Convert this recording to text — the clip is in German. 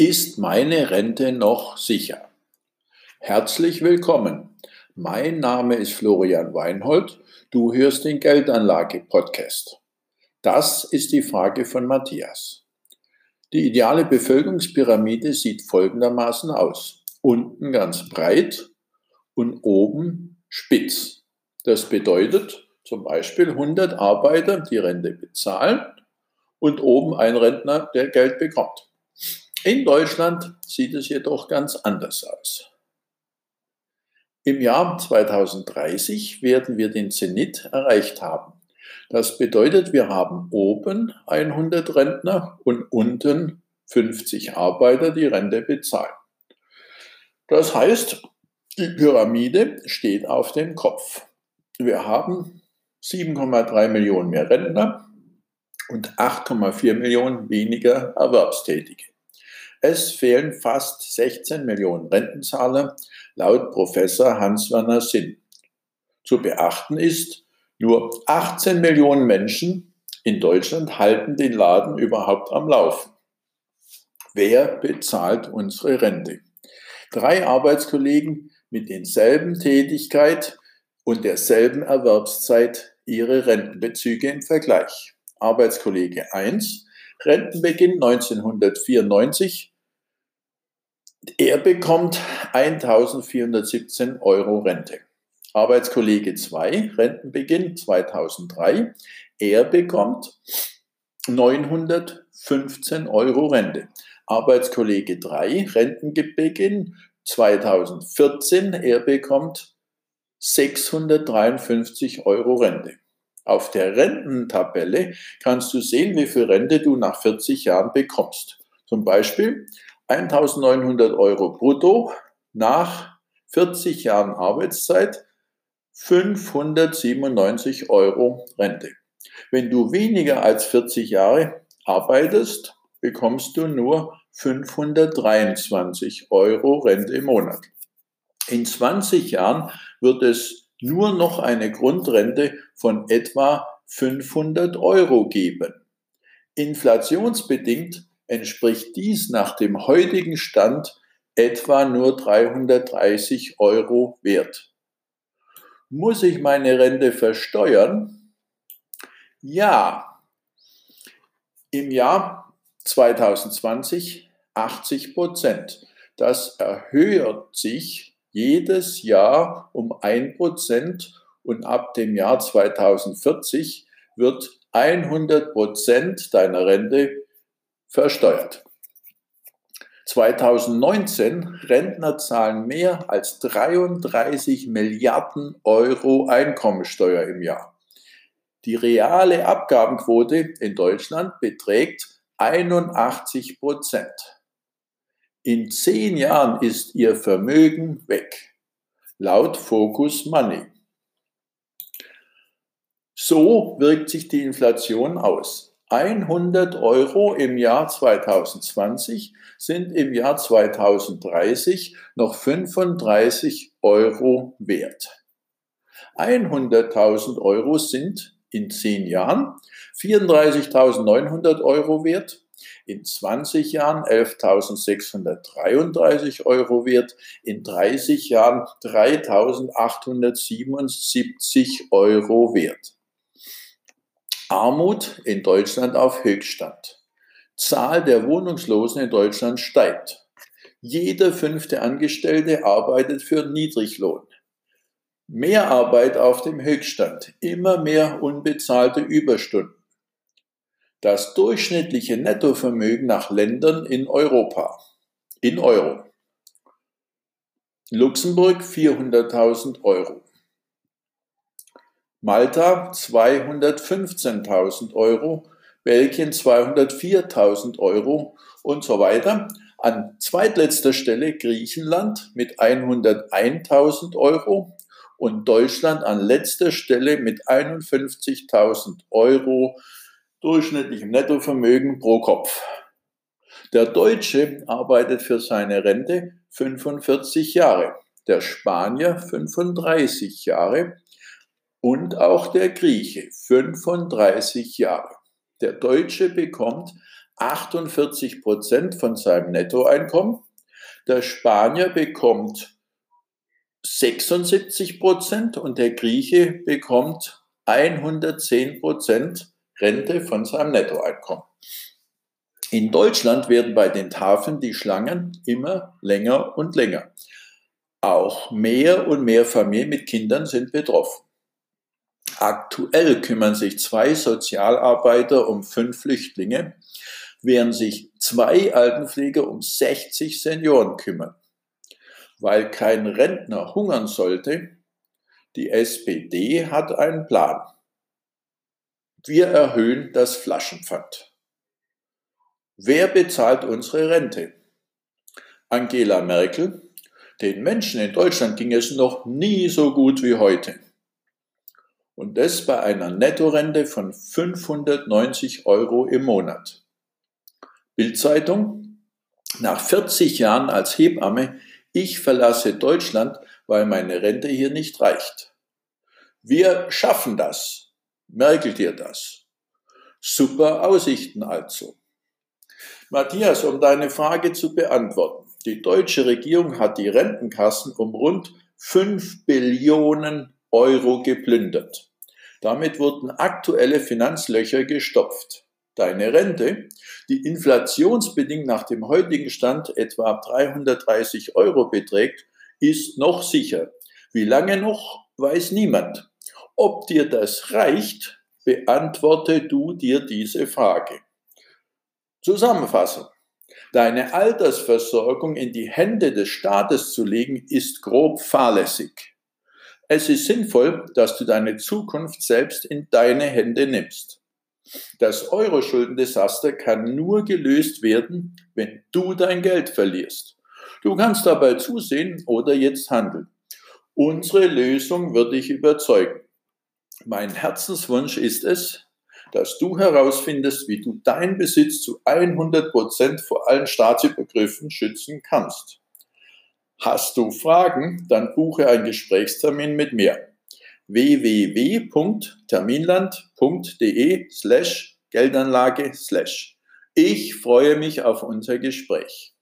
Ist meine Rente noch sicher? Herzlich willkommen. Mein Name ist Florian Weinhold. Du hörst den Geldanlage-Podcast. Das ist die Frage von Matthias. Die ideale Bevölkerungspyramide sieht folgendermaßen aus. Unten ganz breit und oben spitz. Das bedeutet zum Beispiel 100 Arbeiter, die Rente bezahlen und oben ein Rentner, der Geld bekommt. In Deutschland sieht es jedoch ganz anders aus. Im Jahr 2030 werden wir den Zenit erreicht haben. Das bedeutet, wir haben oben 100 Rentner und unten 50 Arbeiter, die Rente bezahlen. Das heißt, die Pyramide steht auf dem Kopf. Wir haben 7,3 Millionen mehr Rentner und 8,4 Millionen weniger Erwerbstätige. Es fehlen fast 16 Millionen Rentenzahler, laut Professor Hans-Werner Sinn. Zu beachten ist, nur 18 Millionen Menschen in Deutschland halten den Laden überhaupt am Laufen. Wer bezahlt unsere Rente? Drei Arbeitskollegen mit denselben Tätigkeit und derselben Erwerbszeit ihre Rentenbezüge im Vergleich. Arbeitskollege 1 Rentenbeginn 1994. Er bekommt 1417 Euro Rente. Arbeitskollege 2, Rentenbeginn 2003. Er bekommt 915 Euro Rente. Arbeitskollege 3, Rentenbeginn 2014. Er bekommt 653 Euro Rente. Auf der Rententabelle kannst du sehen, wie viel Rente du nach 40 Jahren bekommst. Zum Beispiel 1900 Euro brutto nach 40 Jahren Arbeitszeit 597 Euro Rente. Wenn du weniger als 40 Jahre arbeitest, bekommst du nur 523 Euro Rente im Monat. In 20 Jahren wird es nur noch eine Grundrente von etwa 500 Euro geben. Inflationsbedingt entspricht dies nach dem heutigen Stand etwa nur 330 Euro wert. Muss ich meine Rente versteuern? Ja. Im Jahr 2020 80 Prozent. Das erhöht sich jedes Jahr um ein Prozent und ab dem Jahr 2040 wird 100 Prozent deiner Rente versteuert. 2019 Rentner zahlen mehr als 33 Milliarden Euro Einkommensteuer im Jahr. Die reale Abgabenquote in Deutschland beträgt 81 Prozent. In zehn Jahren ist Ihr Vermögen weg, laut Focus Money. So wirkt sich die Inflation aus. 100 Euro im Jahr 2020 sind im Jahr 2030 noch 35 Euro wert. 100.000 Euro sind in zehn Jahren 34.900 Euro wert in 20 Jahren 11.633 Euro wert, in 30 Jahren 3.877 Euro wert. Armut in Deutschland auf Höchststand. Zahl der Wohnungslosen in Deutschland steigt. Jeder fünfte Angestellte arbeitet für Niedriglohn. Mehr Arbeit auf dem Höchststand, immer mehr unbezahlte Überstunden das durchschnittliche Nettovermögen nach Ländern in Europa. In Euro. Luxemburg 400.000 Euro. Malta 215.000 Euro. Belgien 204.000 Euro und so weiter. An zweitletzter Stelle Griechenland mit 101.000 Euro und Deutschland an letzter Stelle mit 51.000 Euro durchschnittlichem Nettovermögen pro Kopf. Der Deutsche arbeitet für seine Rente 45 Jahre, der Spanier 35 Jahre und auch der Grieche 35 Jahre. Der Deutsche bekommt 48 Prozent von seinem Nettoeinkommen. Der Spanier bekommt 76 Prozent und der Grieche bekommt 110 Prozent Rente von seinem Nettoeinkommen. In Deutschland werden bei den Tafeln die Schlangen immer länger und länger. Auch mehr und mehr Familien mit Kindern sind betroffen. Aktuell kümmern sich zwei Sozialarbeiter um fünf Flüchtlinge, während sich zwei Altenpfleger um 60 Senioren kümmern. Weil kein Rentner hungern sollte, die SPD hat einen Plan. Wir erhöhen das Flaschenpfand. Wer bezahlt unsere Rente? Angela Merkel. Den Menschen in Deutschland ging es noch nie so gut wie heute. Und das bei einer Nettorente von 590 Euro im Monat. Bildzeitung. Nach 40 Jahren als Hebamme, ich verlasse Deutschland, weil meine Rente hier nicht reicht. Wir schaffen das. Merkel dir das. Super Aussichten also. Matthias, um deine Frage zu beantworten. Die deutsche Regierung hat die Rentenkassen um rund 5 Billionen Euro geplündert. Damit wurden aktuelle Finanzlöcher gestopft. Deine Rente, die inflationsbedingt nach dem heutigen Stand etwa 330 Euro beträgt, ist noch sicher. Wie lange noch, weiß niemand. Ob dir das reicht, beantworte du dir diese Frage. Zusammenfassung. Deine Altersversorgung in die Hände des Staates zu legen, ist grob fahrlässig. Es ist sinnvoll, dass du deine Zukunft selbst in deine Hände nimmst. Das Euro-Schuldendesaster kann nur gelöst werden, wenn du dein Geld verlierst. Du kannst dabei zusehen oder jetzt handeln. Unsere Lösung wird dich überzeugen. Mein Herzenswunsch ist es, dass du herausfindest, wie du deinen Besitz zu 100 Prozent vor allen Staatsübergriffen schützen kannst. Hast du Fragen, dann buche einen Gesprächstermin mit mir. www.terminland.de slash Geldanlage slash. Ich freue mich auf unser Gespräch.